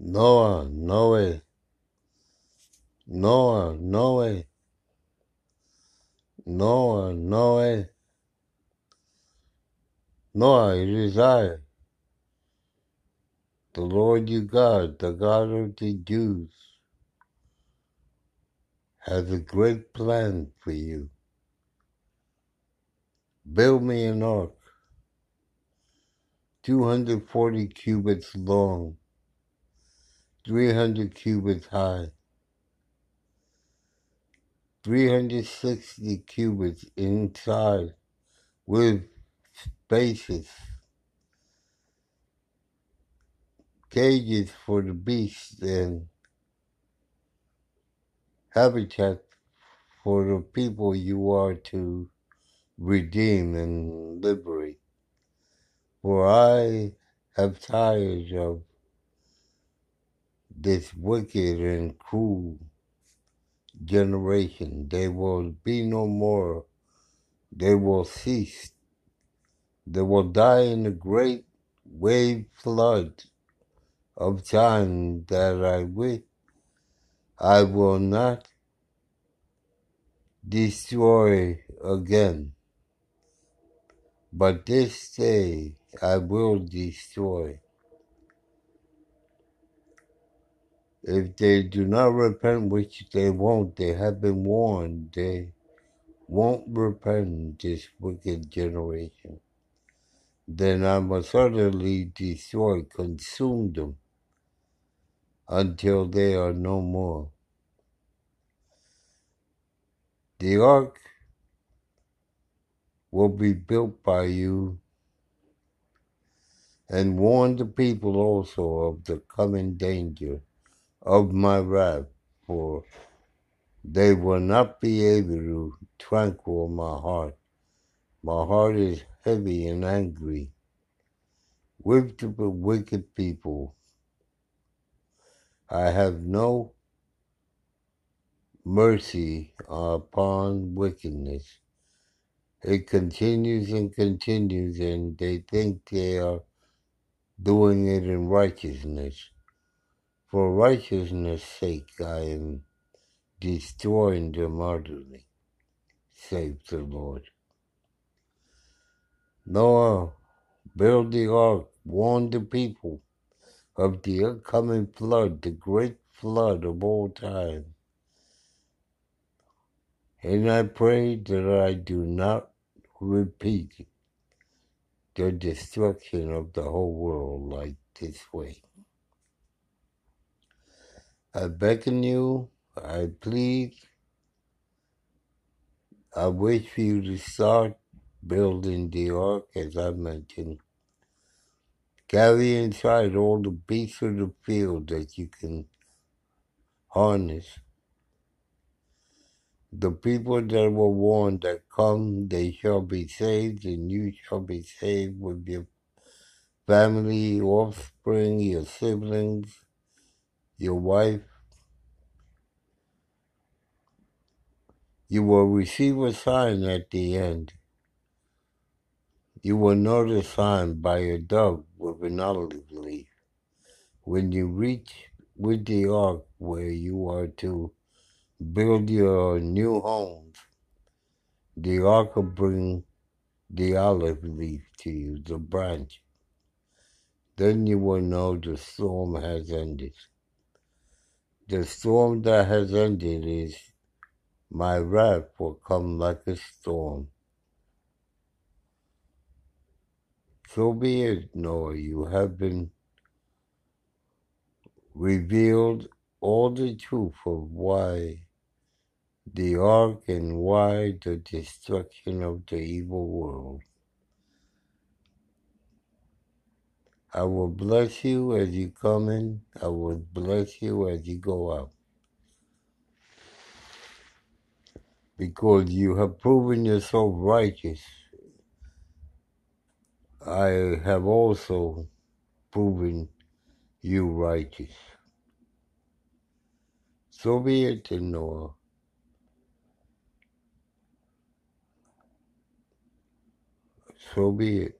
Noah, Noe, Noah, Noe, Noah, Noe, Noah, it is I, the Lord your God, the God of the Jews, has a great plan for you. Build me an ark, 240 cubits long, 300 cubits high, 360 cubits inside with spaces, cages for the beasts and habitat for the people you are to redeem and liberate. For I have tired of this wicked and cruel generation. They will be no more. They will cease. They will die in the great wave flood of time that I wish I will not destroy again. But this day I will destroy. If they do not repent, which they won't, they have been warned, they won't repent this wicked generation. Then I must utterly destroy, consume them until they are no more. The ark will be built by you and warn the people also of the coming danger of my wrath, for they will not be able to tranquil my heart. My heart is heavy and angry with the wicked people. I have no mercy upon wickedness. It continues and continues, and they think they are doing it in righteousness. For righteousness' sake, I am destroying them utterly, saith the Lord. Noah, built the ark, warned the people of the upcoming flood, the great flood of all time. And I pray that I do not repeat the destruction of the whole world like this way. I beckon you, I plead, I wish for you to start building the ark as I mentioned. Carry inside all the beasts of the field that you can harness the people that were warned that come, they shall be saved, and you shall be saved with your family, offspring, your siblings, your wife. You will receive a sign at the end. You will know the sign by a dove with an olive leaf. When you reach with the ark where you are to build your new homes, the ark will bring the olive leaf to you, the branch. Then you will know the storm has ended. The storm that has ended is my wrath will come like a storm. So be it, Noah, you have been revealed all the truth of why the ark and why the destruction of the evil world. I will bless you as you come in. I will bless you as you go out. Because you have proven yourself righteous, I have also proven you righteous. So be it in Noah. So be it.